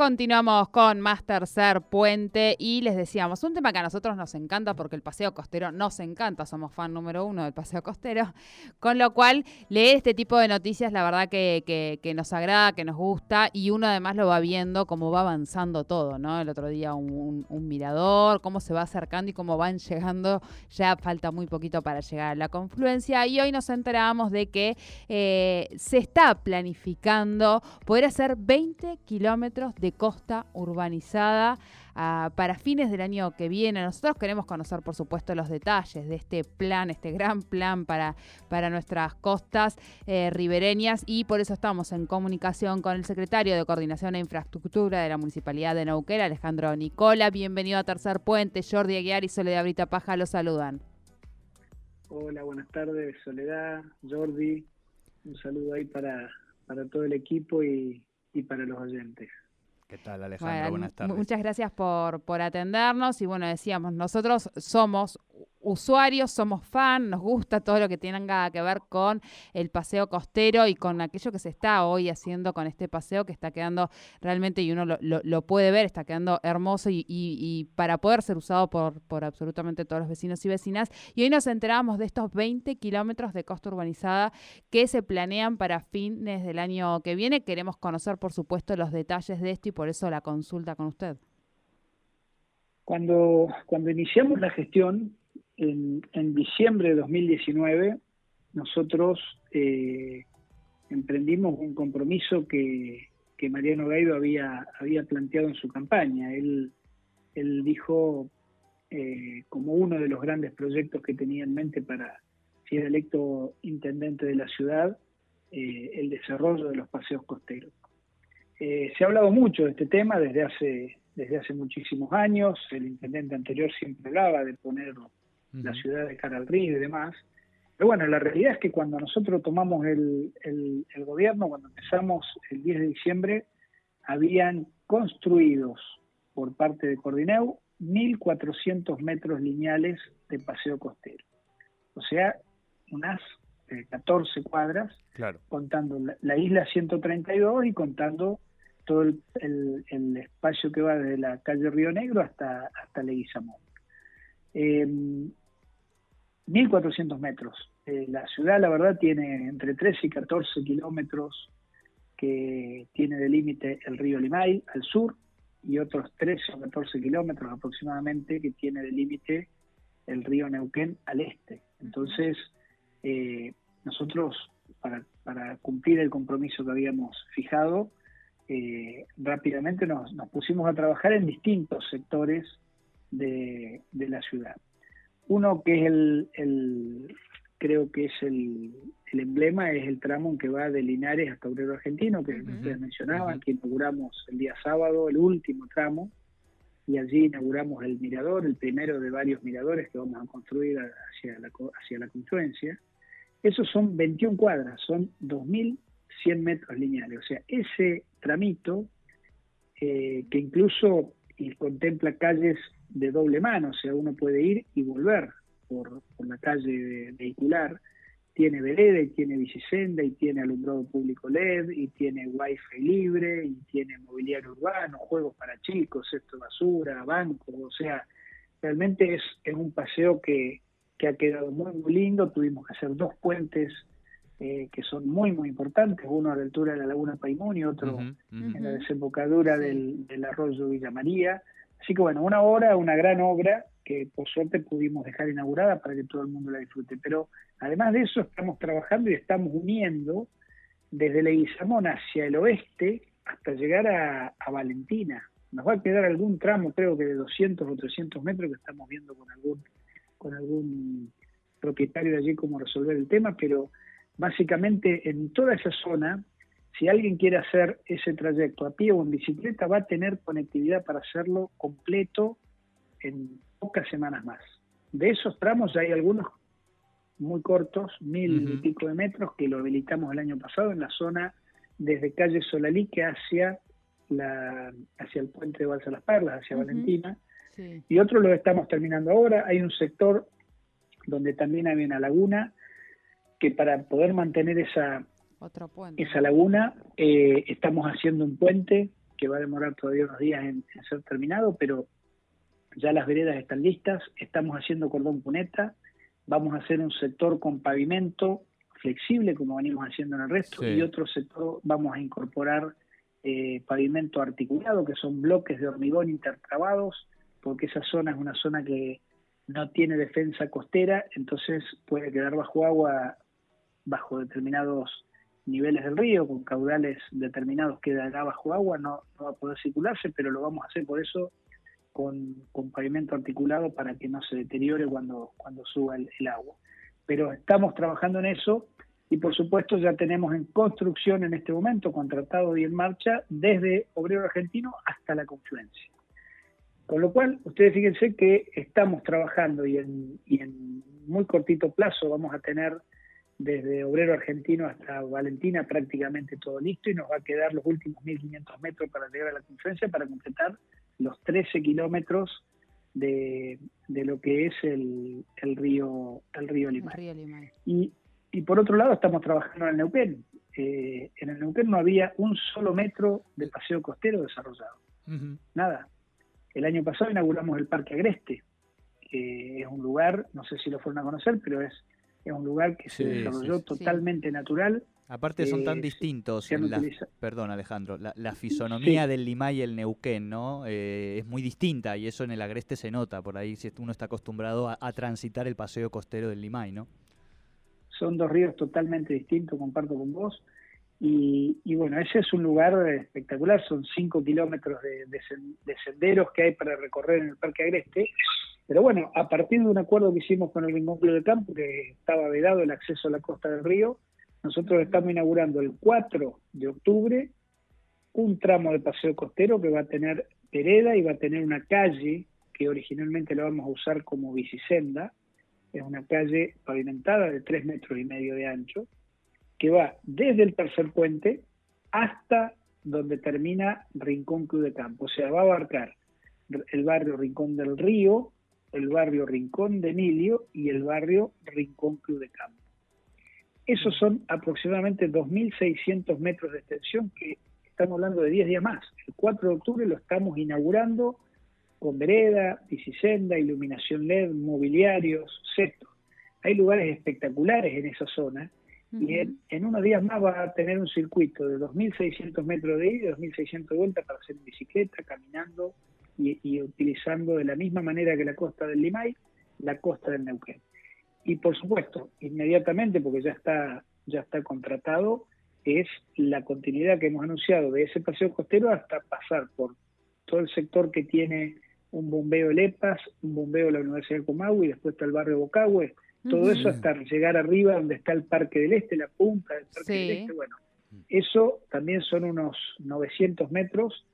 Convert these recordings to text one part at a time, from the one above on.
Continuamos con más tercer puente y les decíamos, un tema que a nosotros nos encanta porque el paseo costero nos encanta, somos fan número uno del paseo costero, con lo cual leer este tipo de noticias la verdad que, que, nos agrada, que nos gusta y uno además lo va viendo cómo va avanzando todo, ¿no? El otro día un, mirador, cómo se va acercando y cómo van llegando, ya falta muy poquito para llegar a la confluencia y hoy nos enteramos de que eh, se está planificando poder hacer 20 kilómetros de costa urbanizada ah, para fines del año que viene. Nosotros queremos conocer, por supuesto, los detalles de este plan, este gran plan para, para nuestras costas eh, ribereñas y por eso estamos en comunicación con el secretario de Coordinación e Infraestructura de la Municipalidad de Neuquén, Alejandro Nicola. Bienvenido a Tercer Puente. Jordi Aguiar y Soledad Brita Paja los saludan. Hola, buenas tardes, Soledad, Jordi. Un saludo ahí para, para todo el equipo y, y para los oyentes. ¿Qué tal, Alejandro? Buenas tardes. Muchas gracias por, por atendernos. Y bueno, decíamos, nosotros somos usuarios, somos fan, nos gusta todo lo que tenga que ver con el paseo costero y con aquello que se está hoy haciendo con este paseo que está quedando realmente, y uno lo, puede ver, está quedando hermoso y, para poder ser usado por, por absolutamente todos los vecinos y vecinas. Y hoy nos enteramos de estos 20 kilómetros de costa urbanizada que se planean para fines del año que viene. Queremos conocer, por supuesto, los detalles de esto y por eso la consulta con usted. Cuando, cuando iniciamos la gestión, en, diciembre de 2019 nosotros eh, emprendimos un compromiso que, Mariano Gaido había, planteado en su campaña. Él, él dijo eh, como uno de los grandes proyectos que tenía en mente para, si era electo intendente de la ciudad, eh, el desarrollo de los paseos costeros. se ha hablado mucho de este tema desde hace, desde hace muchísimos años. El intendente anterior siempre hablaba de poner la ciudad de cara al río y demás. Pero bueno, la realidad es que cuando nosotros tomamos el, el, gobierno, cuando empezamos el 10 de diciembre, habían construidos por parte de Cordineu 1.400 metros lineales de paseo costero. O sea, unas 14 eh, cuadras, contando la, isla 132 y contando todo el, el, espacio que va desde la calle Río Negro hasta, hasta Leguizamón. Eh, 1.400 metros. Eh, la ciudad, la verdad, tiene entre 13 y 14 kilómetros que tiene de límite el río Limay al sur y otros 13 o 14 kilómetros aproximadamente que tiene de límite el río Neuquén al este. Entonces, eh, nosotros, para, cumplir el compromiso que habíamos fijado, eh, rápidamente nos, pusimos a trabajar en distintos sectores de la ciudad. Uno que es el, creo que es el, emblema, es el tramo que va de Linares hasta Obrero Argentino, que ustedes mencionaban, que inauguramos el día sábado, el último tramo, y allí inauguramos el mirador, el primero de varios miradores que vamos a construir hacia la, hacia la confluencia. Esos son 21 cuadras, son 2.100 metros lineales. O sea, ese tramito, eh, que incluso y contempla calles de doble mano, o sea, uno puede ir y volver por, la calle vehicular. Tiene vereda y tiene bicisenda y tiene alumbrado público LED y tiene wifi libre y tiene mobiliario urbano, juegos para chicos, esto basura, bancos, o sea, realmente es, es un paseo que, que ha quedado muy, muy lindo. Tuvimos que hacer dos puentes eh, que son muy, muy importantes, uno a la altura de la Laguna Paimón y otro en la desembocadura del, del, arroyo Villa María. Así que bueno, una obra, una gran obra que por suerte pudimos dejar inaugurada para que todo el mundo la disfrute. Pero además de eso estamos trabajando y estamos uniendo desde Leguizamón hacia el oeste hasta llegar a, a Valentina. Nos va a quedar algún tramo, creo que de 200 o 300 metros que estamos viendo con algún, con algún propietario de allí cómo resolver el tema, pero básicamente en toda esa zona, si alguien quiere hacer ese trayecto a pie o en bicicleta, va a tener conectividad para hacerlo completo en pocas semanas más. De esos tramos ya hay algunos muy cortos, mil y pico de metros, que lo habilitamos el año pasado en la zona desde calle Solalique hacia la hacia el puente de Balsa Las Perlas, hacia Valentina. y otros los estamos terminando ahora. Hay un sector donde también hay una laguna que para poder mantener esa, esa laguna eh, estamos haciendo un puente que va a demorar todavía unos días en, ser terminado, pero ya las veredas están listas, estamos haciendo cordón puneta, vamos a hacer un sector con pavimento flexible como venimos haciendo en el resto y otro sector vamos a incorporar eh, pavimento articulado que son bloques de hormigón intertrabados porque esa zona es una zona que no tiene defensa costera entonces puede quedar bajo agua bajo determinados niveles del río, con caudales determinados quedará bajo agua, no, va a poder circularse, pero lo vamos a hacer por eso con, pavimento articulado para que no se deteriore cuando, cuando suba el, agua. Pero estamos trabajando en eso y por supuesto ya tenemos en construcción en este momento, contratado y en marcha, desde Obrero Argentino hasta la confluencia. Con lo cual, ustedes fíjense que estamos trabajando y en, y en muy cortito plazo vamos a tener desde Obrero Argentino hasta Valentina prácticamente todo listo y nos va a quedar los últimos 1.500 metros para llegar a la conferencia para completar los 13 kilómetros de, lo que es el, el río el río Limay. Y, y por otro lado estamos trabajando en el Neuquén. Eh, en el Neuquén no había un solo metro de paseo costero desarrollado. Nada. El año pasado inauguramos el Parque Agreste, que es un lugar, no sé si lo fueron a conocer, pero es es un lugar que se desarrolló totalmente natural. Aparte son tan eh, distintos, perdón Alejandro, la, fisonomía del Limay y el Neuquén, ¿no? Eh, es muy distinta y eso en el Agreste se nota, por ahí si uno está acostumbrado a, transitar el paseo costero del Limay, ¿no? Son dos ríos totalmente distintos, comparto con vos. Y, bueno, ese es un lugar espectacular, son cinco kilómetros de, de, senderos que hay para recorrer en el Parque Agreste, pero bueno, a partir de un acuerdo que hicimos con el Rincón Club de Campo, que estaba vedado el acceso a la costa del río, nosotros estamos inaugurando el 4 de octubre un tramo de paseo costero que va a tener vereda y va a tener una calle que originalmente la vamos a usar como bicisenda, es una calle pavimentada de 3 metros y medio de ancho, que va desde el tercer puente hasta donde termina Rincón Club de Campo, o sea, va a abarcar el barrio Rincón del Río, el barrio Rincón de Emilio y el barrio Rincón Club de Campo. Esos son aproximadamente 2.600 metros de extensión que estamos hablando de 10 días más. El 4 de octubre lo estamos inaugurando con vereda, bicicenda, iluminación LED, mobiliarios, cestos. Hay lugares espectaculares en esa zona y en, unos días más va a tener un circuito de 2.600 metros de ida y 2.600 de vuelta para hacer bicicleta, caminando, y, utilizando de la misma manera que la costa del Limay, la costa del Neuquén. Y por supuesto, inmediatamente, porque ya está, ya está contratado, es la continuidad que hemos anunciado de ese paseo costero hasta pasar por todo el sector que tiene un bombeo Lepas, un bombeo de la Universidad de Comahue y después está el barrio Bocahue, todo eso hasta llegar arriba donde está el Parque del Este, la punta del Parque del Este, bueno, eso también son unos 900 metros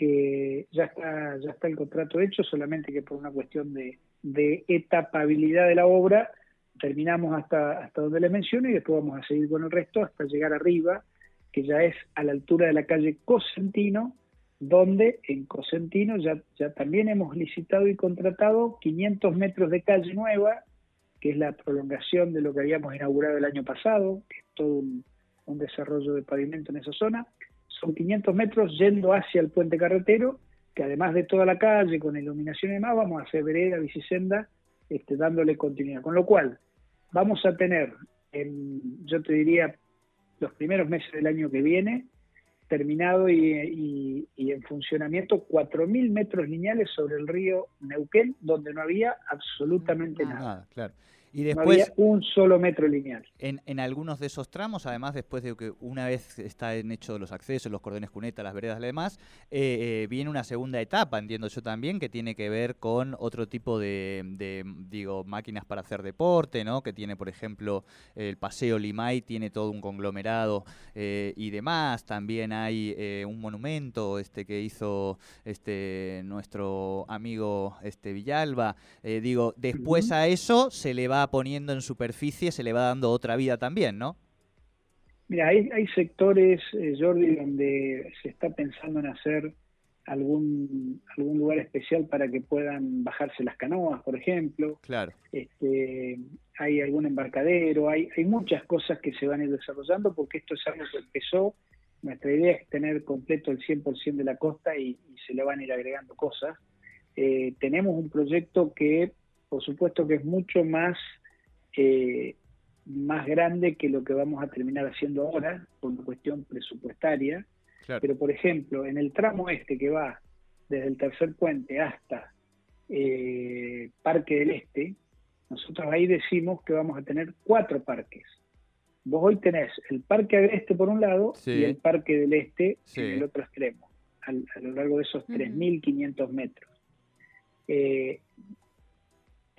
que ya está, ya está el contrato hecho, solamente que por una cuestión de, etapabilidad de la obra terminamos hasta, hasta donde le menciono y después vamos a seguir con el resto hasta llegar arriba, que ya es a la altura de la calle Cosentino, donde en Cosentino ya, ya también hemos licitado y contratado 500 metros de calle nueva, que es la prolongación de lo que habíamos inaugurado el año pasado, que es todo un, un desarrollo de pavimento en esa zona, son 500 metros yendo hacia el puente carretero, que además de toda la calle con iluminación y demás, vamos a hacer vereda, bicisenda, este, dándole continuidad. Con lo cual, vamos a tener, en, yo te diría, los primeros meses del año que viene, terminado y, en funcionamiento 4.000 metros lineales sobre el río Neuquén, donde no había absolutamente nada. nada claro. Y después, un solo metro lineal. En, en, algunos de esos tramos, además, después de que una vez están hechos los accesos, los cordones cuneta, las veredas y demás, eh, eh, viene una segunda etapa, entiendo yo también, que tiene que ver con otro tipo de, digo, máquinas para hacer deporte, ¿no? Que tiene, por ejemplo, el Paseo Limay, tiene todo un conglomerado eh, y demás. También hay un monumento este que hizo este nuestro amigo este Villalba. digo, después a eso se le va poniendo en superficie, se le va dando otra vida también, ¿no? Mira, hay, hay sectores, eh, Jordi, donde se está pensando en hacer algún, algún lugar especial para que puedan bajarse las canoas, por ejemplo. Claro. Este, hay algún embarcadero, hay, hay muchas cosas que se van a ir desarrollando porque esto es algo que empezó. Nuestra idea es tener completo el 100% de la costa y, se le van a ir agregando cosas. Eh, tenemos un proyecto que, por supuesto, que es mucho más, eh, más grande que lo que vamos a terminar haciendo ahora, por una cuestión presupuestaria. Pero, por ejemplo, en el tramo este que va desde el tercer puente hasta eh, Parque del Este, nosotros ahí decimos que vamos a tener cuatro parques. Vos hoy tenés el Parque Agreste por un lado y el Parque del Este en el otro extremo, a lo largo de esos 3.500 metros. Eh,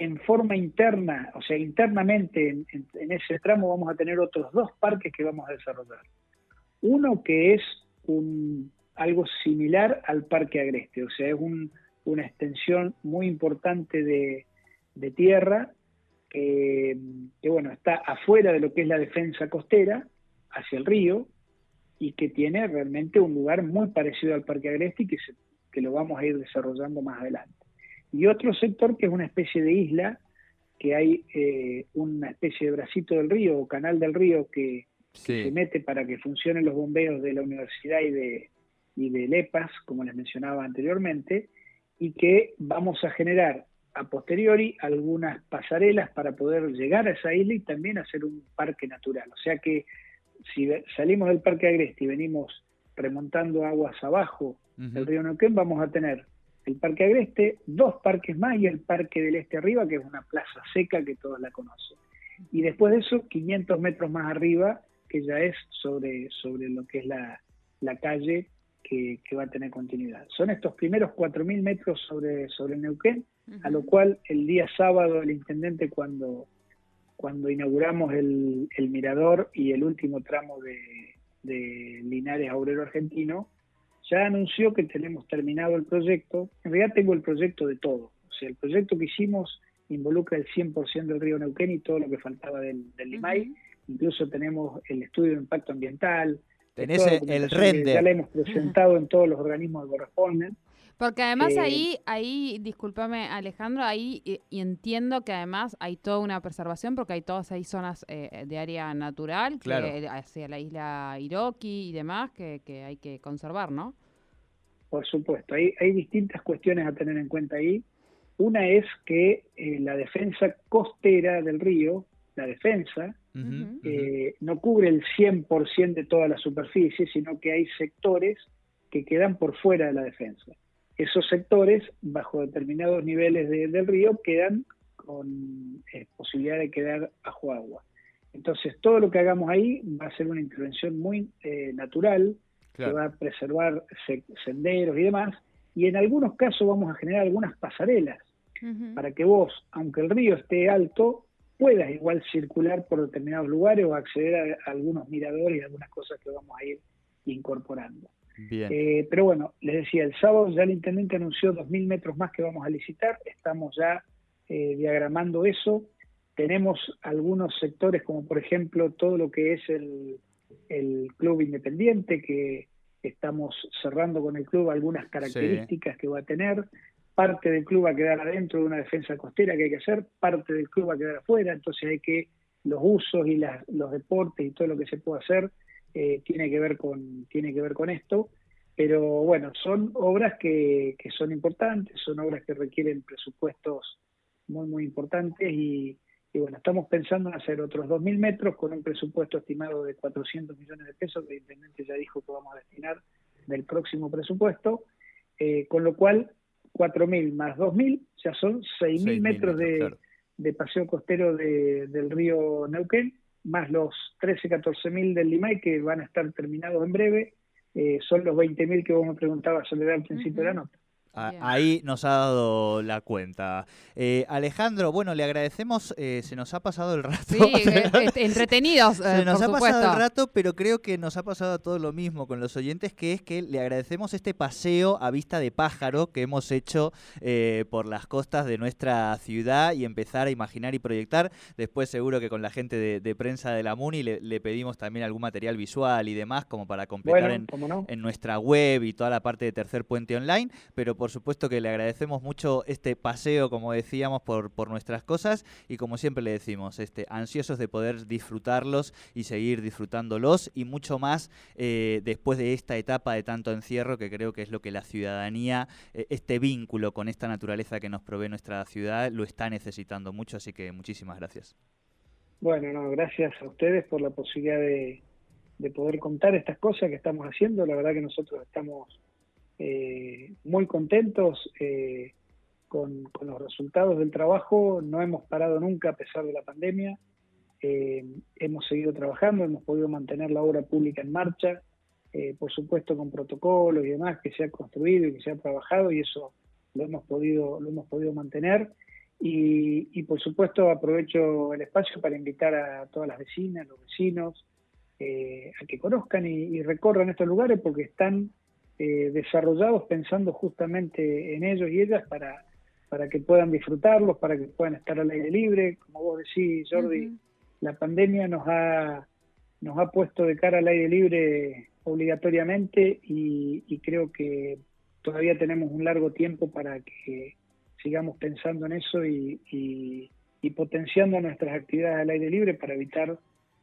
en forma interna, o sea, internamente en, ese tramo vamos a tener otros dos parques que vamos a desarrollar. Uno que es un, algo similar al Parque Agreste, o sea, es una extensión muy importante de, tierra que, bueno, está afuera de lo que es la defensa costera, hacia el río, y que tiene realmente un lugar muy parecido al Parque Agreste y que, que lo vamos a ir desarrollando más adelante. Y otro sector que es una especie de isla, que hay eh, una especie de bracito del río o canal del río que, se mete para que funcionen los bombeos de la universidad y de, y de LEPAS, como les mencionaba anteriormente, y que vamos a generar a posteriori algunas pasarelas para poder llegar a esa isla y también hacer un parque natural. O sea que si salimos del Parque Agreste y venimos remontando aguas abajo del río Neuquén, vamos a tener el Parque Agreste, dos parques más y el Parque del Este arriba, que es una plaza seca que todos la conocen. Y después de eso, 500 metros más arriba, que ya es sobre, sobre lo que es la, calle que, va a tener continuidad. Son estos primeros 4.000 metros sobre, sobre Neuquén, a lo cual el día sábado el intendente cuando, cuando inauguramos el, mirador y el último tramo de, de Linares Aurero Argentino, ya anunció que tenemos terminado el proyecto. En realidad tengo el proyecto de todo. O sea, el proyecto que hicimos involucra el 100% del río Neuquén y todo lo que faltaba del, del Limay incluso tenemos el estudio de impacto ambiental. Tenés el render. Ya lo hemos presentado en todos los organismos que corresponden. Porque además eh, ahí, ahí, discúlpame Alejandro, ahí y, entiendo que además hay toda una preservación porque hay todas ahí zonas eh, de área natural, hacia la isla Iroqui y demás, que, hay que conservar, ¿no? Por supuesto, hay, hay distintas cuestiones a tener en cuenta ahí. Una es que eh, la defensa costera del río, la defensa, eh, no cubre el 100% de toda la superficie, sino que hay sectores que quedan por fuera de la defensa. Esos sectores, bajo determinados niveles del río, quedan con eh, posibilidad de quedar bajo agua. Entonces, todo lo que hagamos ahí va a ser una intervención muy eh, natural, que va a preservar senderos y demás, y en algunos casos vamos a generar algunas pasarelas para que vos, aunque el río esté alto, puedas igual circular por determinados lugares o acceder a, algunos miradores y algunas cosas que vamos a ir incorporando. Eh, pero bueno, les decía, el sábado ya el intendente anunció 2.000 metros más que vamos a licitar, estamos ya eh, diagramando eso, tenemos algunos sectores como por ejemplo todo lo que es el, club independiente, que estamos cerrando con el club algunas características que va a tener, parte del club va a quedar adentro de una defensa costera que hay que hacer, parte del club va a quedar afuera, entonces hay que los usos y los deportes y todo lo que se puede hacer eh, tiene que ver con tiene que ver con esto, pero bueno, son obras que, que son importantes, son obras que requieren presupuestos muy muy importantes y, bueno, estamos pensando en hacer otros 2.000 metros con un presupuesto estimado de 400 millones de pesos que el intendente ya dijo que vamos a destinar del próximo presupuesto, eh, con lo cual 4.000 más 2.000, ya son 6.000 metros, de, paseo costero del río Neuquén, más los 13, 14.000 del Limay que van a estar terminados en breve, eh, son los 20.000 que vos me preguntabas, Soledad, al principio de la nota. Ahí nos ha dado la cuenta. Eh, Alejandro, bueno, le agradecemos, eh, se nos ha pasado el rato. Sí, este, entretenidos. se nos ha pasado el rato, pero creo que nos ha pasado todo lo mismo con los oyentes, que es que le agradecemos este paseo a vista de pájaro que hemos hecho por las costas de nuestra ciudad y empezar a imaginar y proyectar. Después seguro que con la gente de, prensa de la MUNI le, pedimos también algún material visual y demás como para completar en, en nuestra web y toda la parte de Tercer Puente Online, pero por supuesto que le agradecemos mucho este paseo, como decíamos, por, por nuestras cosas y como siempre le decimos, este, ansiosos de poder disfrutarlos y seguir disfrutándolos y mucho más eh, después de esta etapa de tanto encierro que creo que es lo que la ciudadanía, eh, este vínculo con esta naturaleza que nos provee nuestra ciudad, lo está necesitando mucho, así que muchísimas gracias. Bueno, no, gracias a ustedes por la posibilidad de, de poder contar estas cosas que estamos haciendo. La verdad que nosotros estamos eh, muy contentos eh, con, los resultados del trabajo. No hemos parado nunca a pesar de la pandemia. Eh, hemos seguido trabajando, hemos podido mantener la obra pública en marcha, por supuesto con protocolos y demás que se ha construido y que se ha trabajado y eso lo hemos podido, lo hemos podido mantener. Y, por supuesto aprovecho el espacio para invitar a todas las vecinas, los vecinos, a que conozcan y, recorran estos lugares porque están eh, desarrollados pensando justamente en ellos y ellas para, para que puedan disfrutarlos, para que puedan estar al aire libre. Como vos decís, Jordi, la pandemia nos ha, nos ha puesto de cara al aire libre obligatoriamente y, creo que todavía tenemos un largo tiempo para que sigamos pensando en eso y, y potenciando nuestras actividades al aire libre para evitar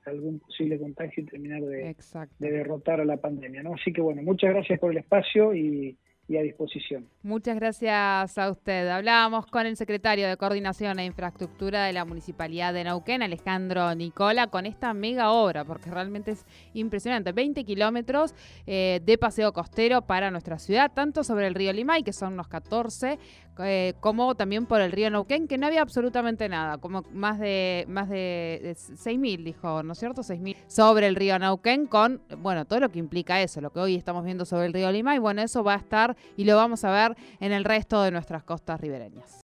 algún posible contagio y terminar de, de, derrotar a la pandemia. ¿no? Así que bueno, muchas gracias por el espacio y, y a disposición. Muchas gracias a usted. Hablábamos con el secretario de Coordinación e Infraestructura de la Municipalidad de Neuquén, Alejandro Nicola, con esta mega obra, porque realmente es impresionante. 20 kilómetros eh, de paseo costero para nuestra ciudad, tanto sobre el río Limay, que son unos 14, eh, como también por el río Neuquén, que no había absolutamente nada, como más de, más de, de 6.000, dijo, ¿no es cierto? 6.000 sobre el río Neuquén, con, bueno, todo lo que implica eso, lo que hoy estamos viendo sobre el río Limay, bueno, eso va a estar y lo vamos a ver en el resto de nuestras costas ribereñas.